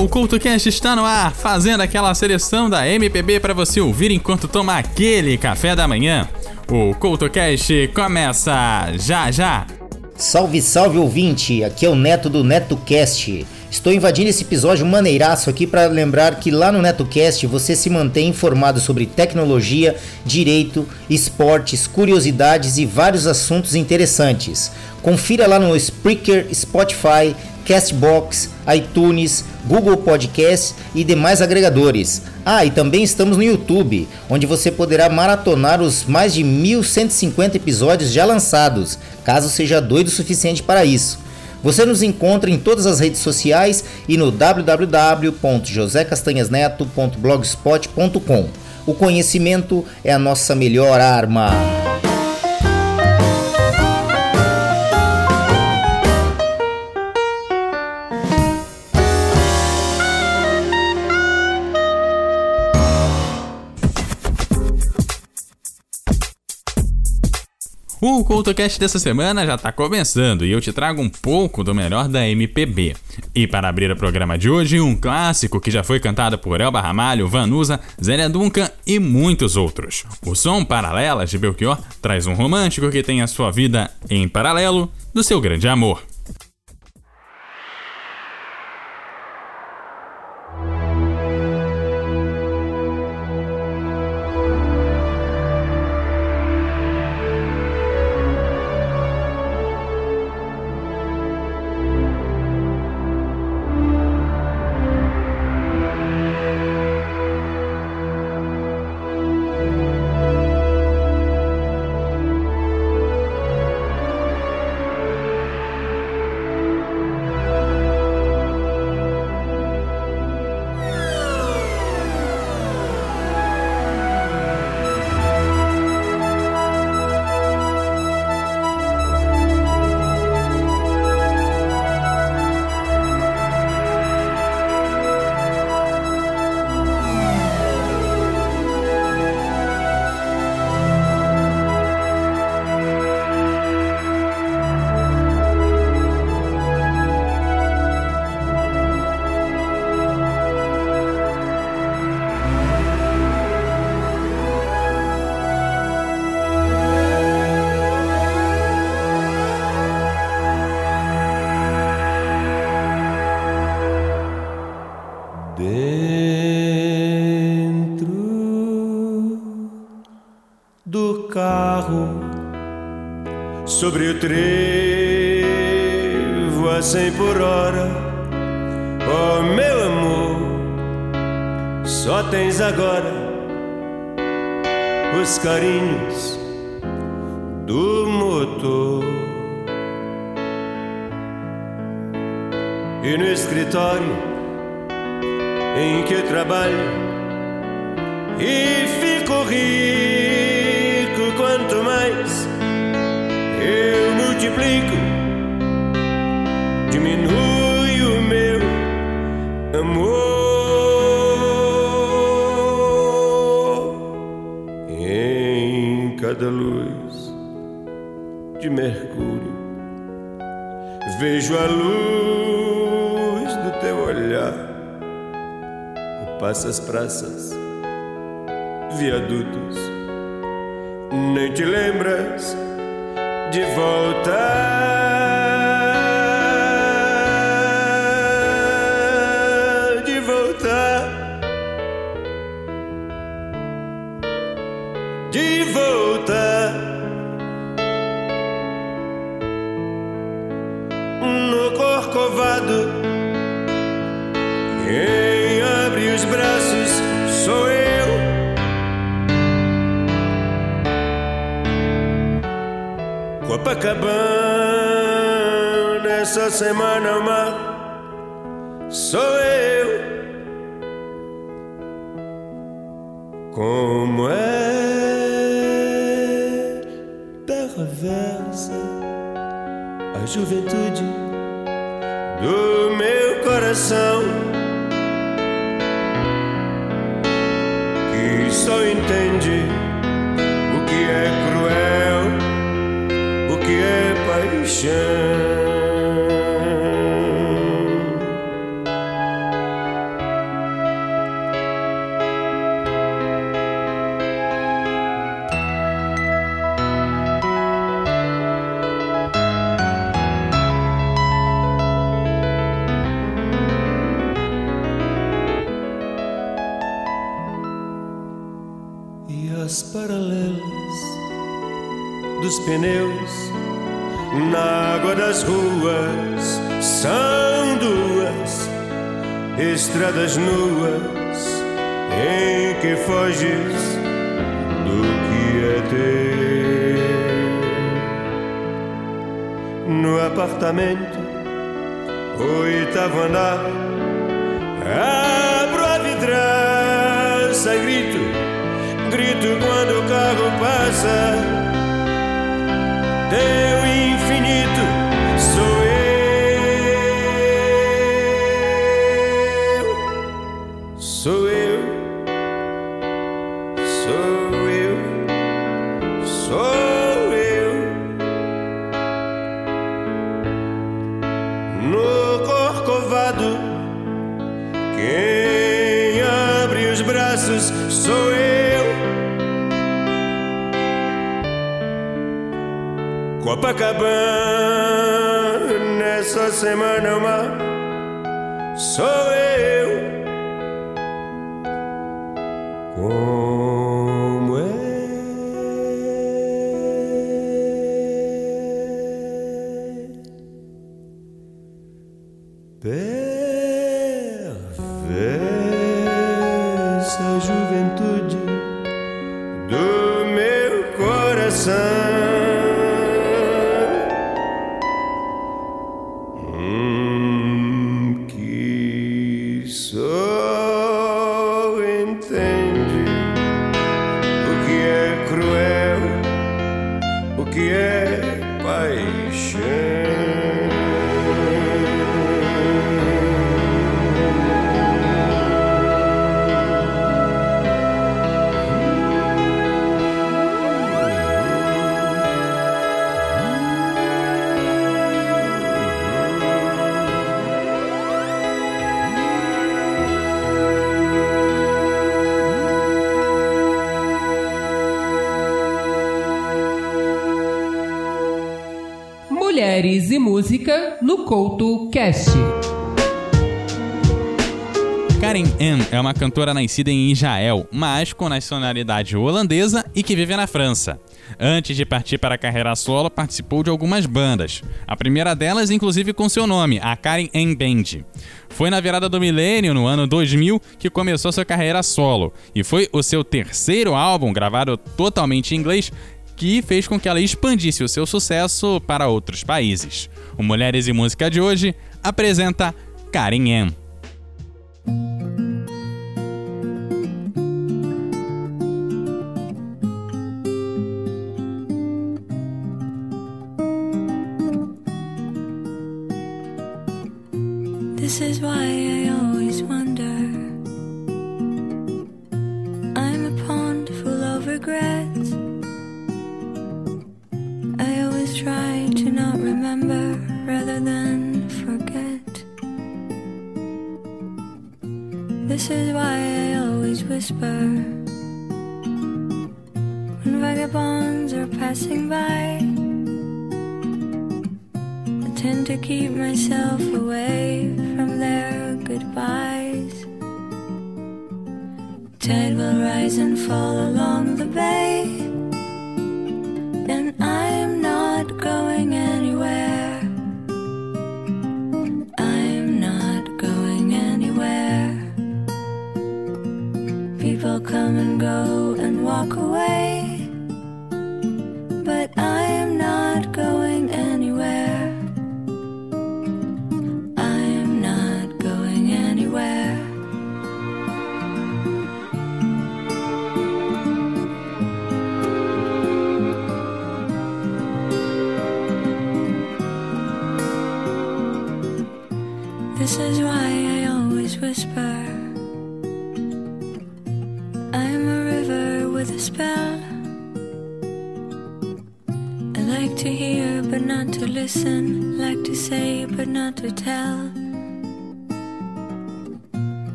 o CultoCast está no ar, fazendo aquela seleção da MPB para você ouvir enquanto toma aquele café da manhã. O CultoCast começa já já. Salve, salve ouvinte, aqui é o Neto do NetoCast. Estou invadindo esse episódio maneiraço aqui para lembrar que lá no NetoCast você se mantém informado sobre tecnologia, direito, esportes, curiosidades e vários assuntos interessantes. Confira lá no Spreaker, Spotify, Castbox, iTunes, Google Podcast e demais agregadores. Ah, e também estamos no YouTube, onde você poderá maratonar os mais de 1150 episódios já lançados, caso seja doido o suficiente para isso. Você nos encontra em todas as redes sociais e no www.josecastanhasneto.blogspot.com. O conhecimento é a nossa melhor arma. O CultoCast dessa semana já está começando e eu te trago um pouco do melhor da MPB. E para abrir o programa de hoje, um clássico que já foi cantado por Elba Ramalho, Vanusa, Zélia Duncan e muitos outros. O som Paralelas de Belchior traz um romântico que tem a sua vida em paralelo do seu grande amor. Trevo a cem por hora. Oh meu amor, só tens agora os carinhos do motor. E no escritório em que trabalho e fico rico quanto mais diminui o meu amor em cada luz de Mercúrio. Vejo a luz do teu olhar, passa as praças, viadutos, nem te lembras de voltar, de voltar, de voltar no corcovado. Quem abre os braços Copacabana, essa semana o sou eu. Como é terra versa a juventude do meu coração que só entende e as Paralelas dos pneus na água das ruas são duas estradas nuas em que foges do que é teu. No apartamento oitavo andar abro a vidraça e grito grito quando o carro passa teu infinito sou eu, sou eu, sou eu, sou eu. No corcovado, quem abre os braços sou eu. Copacabana, nessa semana uma sou eu. Música no Couto Cast. Karen Ann é uma cantora nascida em Israel, mas com nacionalidade holandesa e que vive na França. Antes de partir para a carreira solo, participou de algumas bandas. A primeira delas, inclusive, com seu nome, a Karen Ann Band. Foi na virada do milênio, no ano 2000, que começou sua carreira solo, e foi o seu terceiro álbum, gravado totalmente em inglês, que fez com que ela expandisse o seu sucesso para outros países. O Mulheres e Música de hoje apresenta Karen Ann. This is why I always wonder. Is why I always whisper. When vagabonds are passing by, I tend to keep myself away from their goodbyes. Tide will rise and fall along the bay,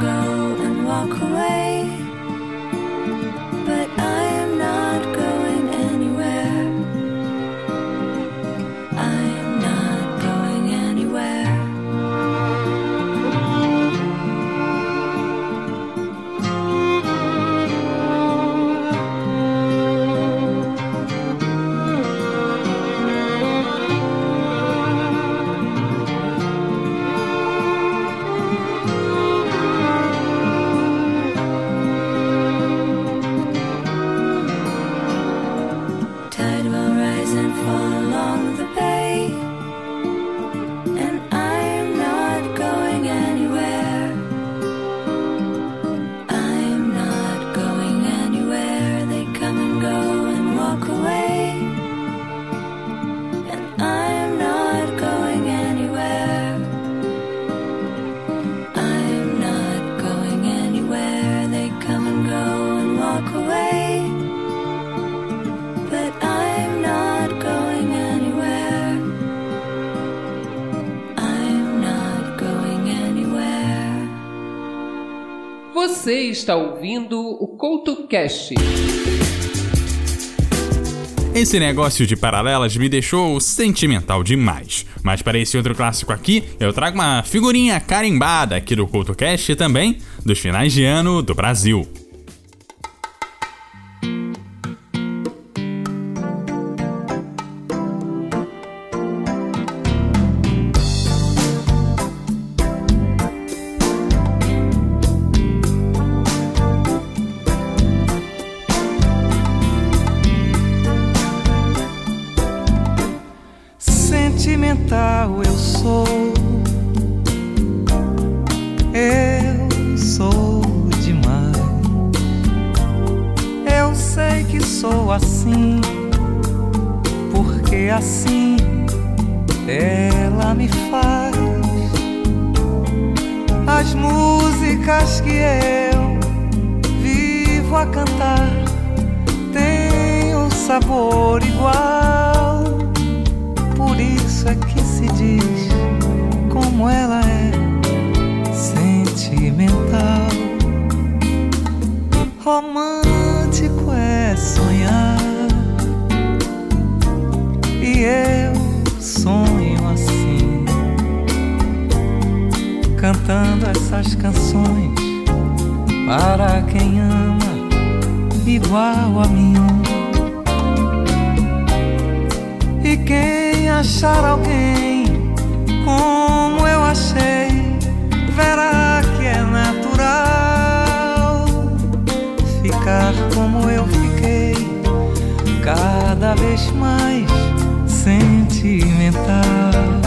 and walk away. Você está ouvindo o CoutoCast. Esse negócio de paralelas me deixou sentimental demais. Mas para esse outro clássico aqui, eu trago uma figurinha carimbada aqui do CultoCast também, dos finais de ano do Brasil. Porque assim ela me faz. As músicas que eu vivo a cantar têm um sabor igual. Por isso é que se diz como ela é sentimental. Romântico eu sonho assim, cantando essas canções para quem ama igual a mim. E quem achar alguém como eu achei, verá que é natural ficar como eu fiquei, cada vez mais sentimental.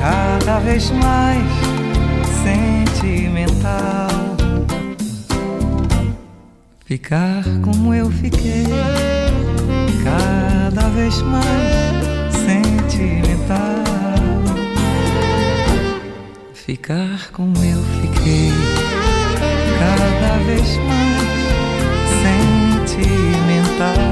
Cada vez mais sentimental. Ficar como eu fiquei, cada vez mais sentimental. Ficar como eu fiquei, cada vez mais sentimental.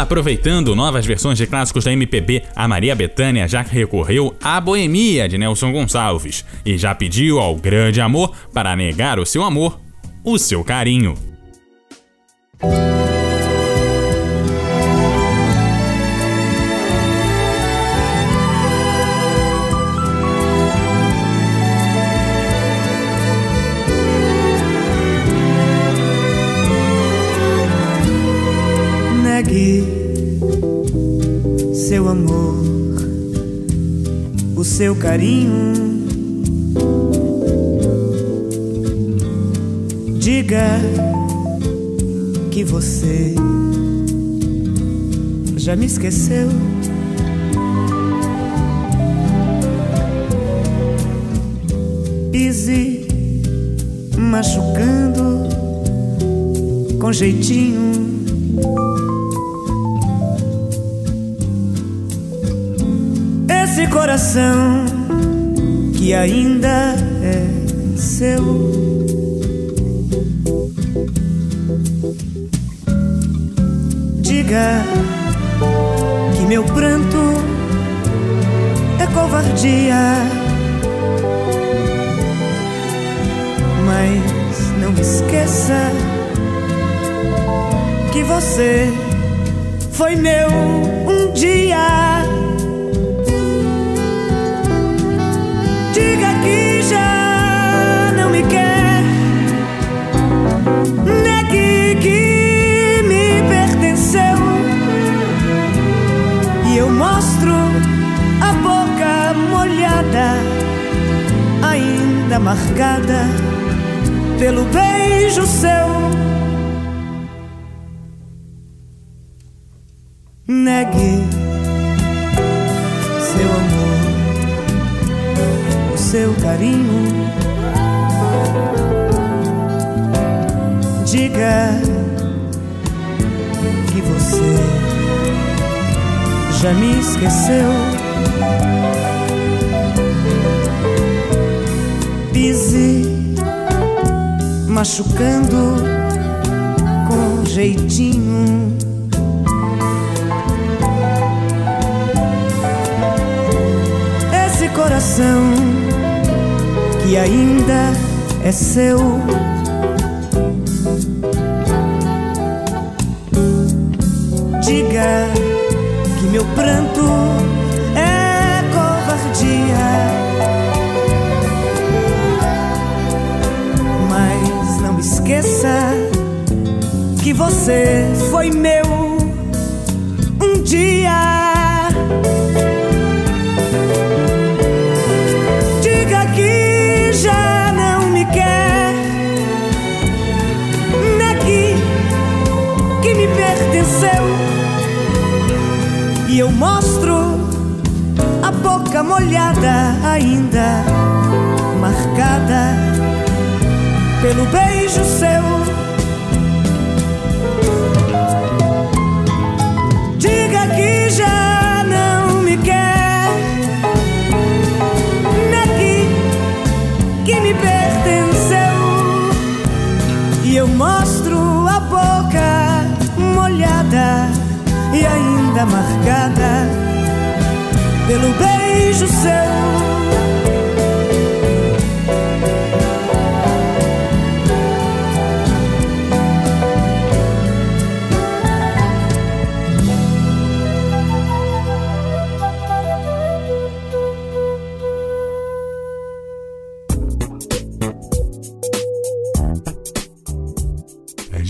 Aproveitando novas versões de clássicos da MPB, a Maria Bethânia já recorreu à Boemia de Nelson Gonçalves e já pediu ao grande amor para negar o seu amor, o seu carinho. Carinho. Diga que você já me esqueceu. Pise machucando com jeitinho. Esse coração ainda é seu. Diga que meu pranto é covardia. Mas não esqueça que você foi meu um dia. Marcada pelo beijo seu. Negue seu amor o seu carinho. Diga que você já me esqueceu. Machucando com jeitinho. Esse coração que ainda é seu. Diga que meu pranto é covardia. Esqueça que você foi meu um dia. Diga que já não me quer. Negue que me pertenceu. E eu mostro a boca molhada ainda marcada pelo beijo seu. Diga que já não me quer. Negue que me pertenceu. E eu mostro a boca molhada e ainda marcada pelo beijo seu.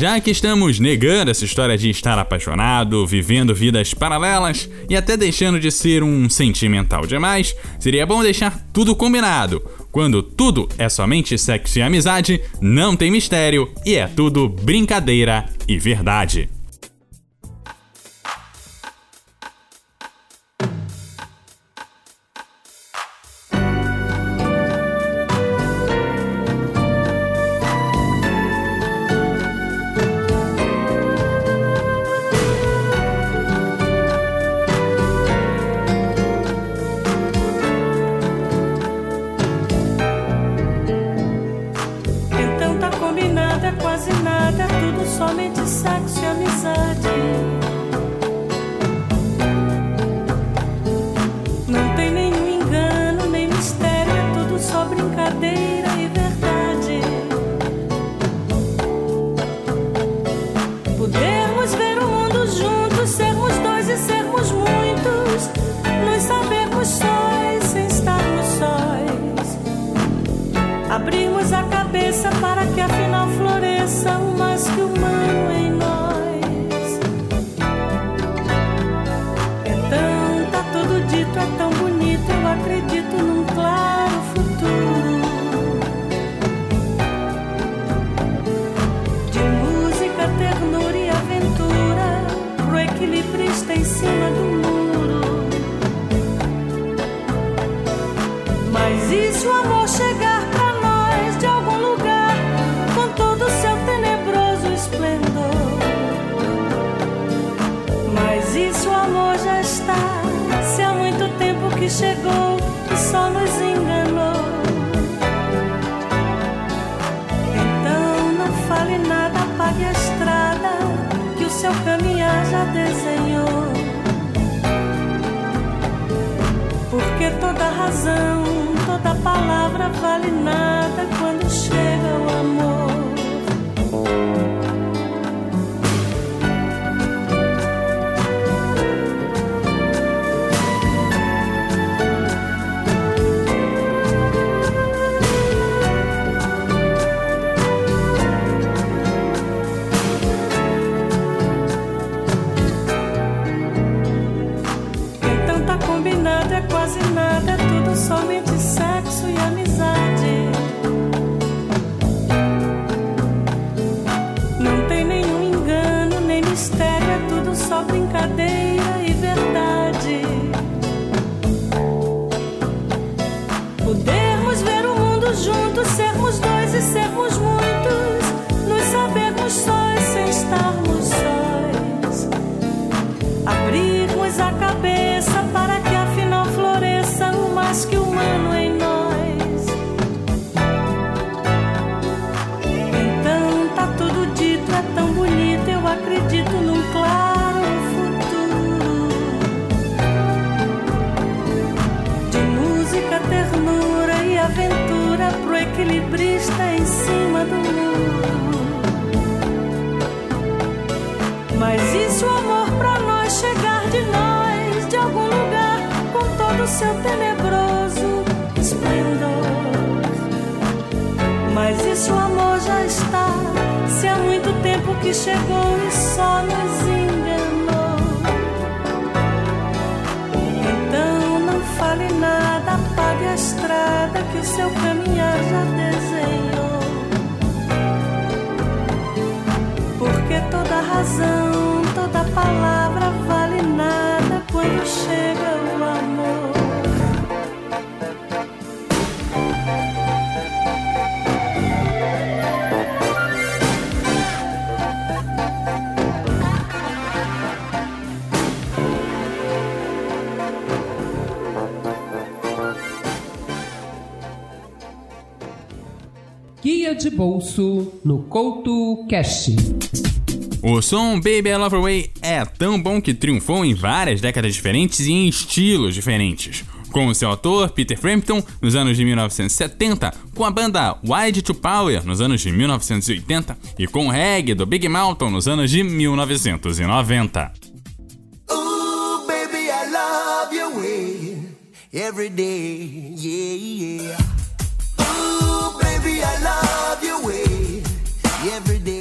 Já que estamos negando essa história de estar apaixonado, vivendo vidas paralelas e até deixando de ser um sentimental demais, seria bom deixar tudo combinado. Quando tudo é somente sexo e amizade, não tem mistério e é tudo brincadeira e verdade. Seu caminhar já desenhou. Porque toda razão, toda palavra vale nada quando chega seu tenebroso esplendor? Mas e se o amor já está, se há muito tempo que chegou e só nos enganou? Então não fale nada, apague a estrada que o seu caminhar já desenhou. Porque toda razão, toda palavra vale nada quando chega Guia de bolso no Couto Cast. O som Baby I Love Away é tão bom que triunfou em várias décadas diferentes e em estilos diferentes. Com o seu autor, Peter Frampton, nos anos de 1970, com a banda Wide to Power, nos anos de 1980, e com o reggae do Big Mountain, nos anos de 1990. Ooh, baby, I love your way every day. Yeah, yeah. Ooh, baby, I love every day.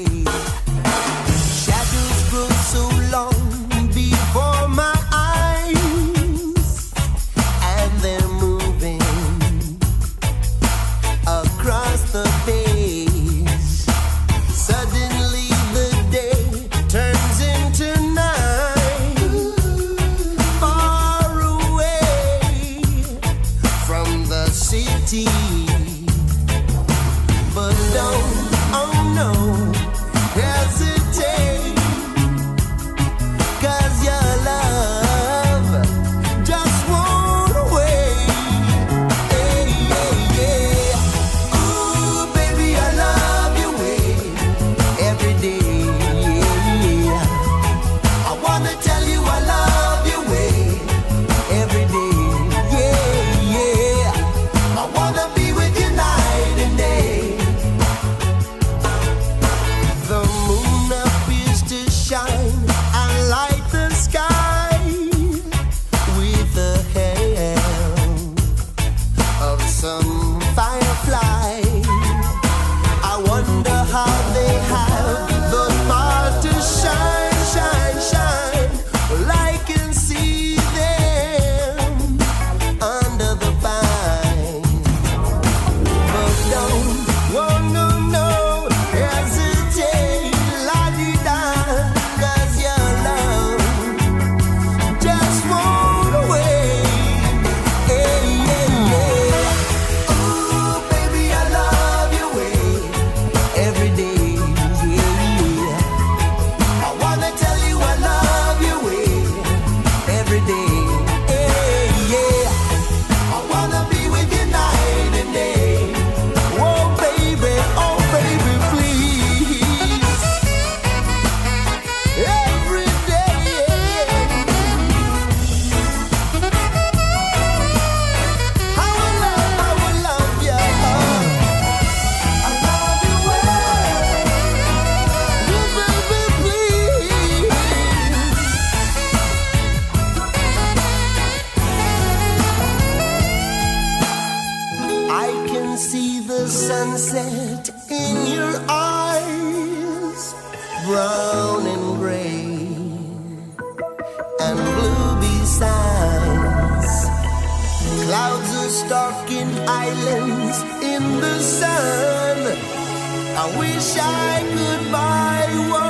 I wish I could buy one.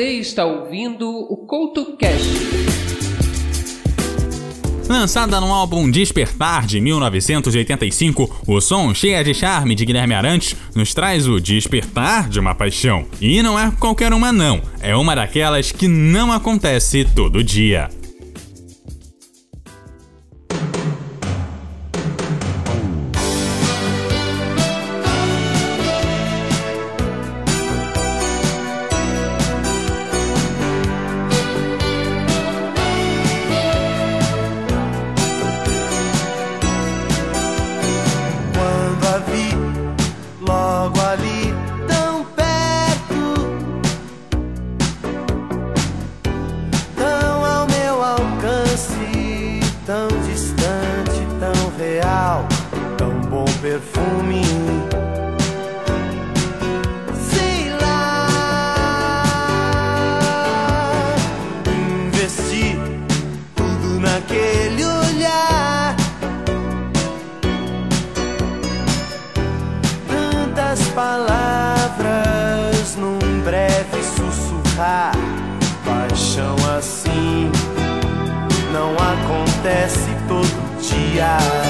Você está ouvindo o CoutoCast. Lançada no álbum Despertar de 1985, o som Cheia de Charme de Guilherme Arantes nos traz o despertar de uma paixão. E não é qualquer uma, não, é uma daquelas que não acontece todo dia. Yeah.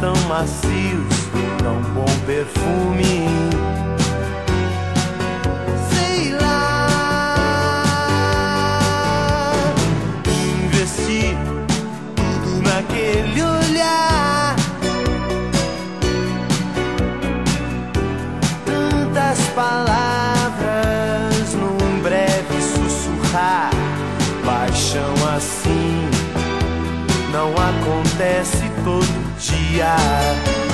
tão macios, tão bom perfume. Sei lá, investi tudo naquele olhar. Tantas palavras num breve sussurrar, paixão assim. Não acontece todo dia.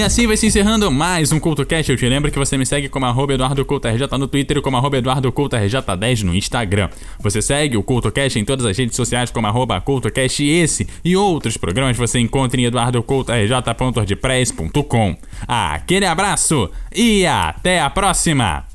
E assim vai se encerrando mais um CultoCast. Eu te lembro que você me segue como arroba EduardoCultoRJ no Twitter e como arroba EduardoCultoRJ10 no Instagram. Você segue o CultoCast em todas as redes sociais como arroba CultoCast e esse e outros programas você encontra em eduardocultorj.wordpress.com. Aquele abraço e até a próxima!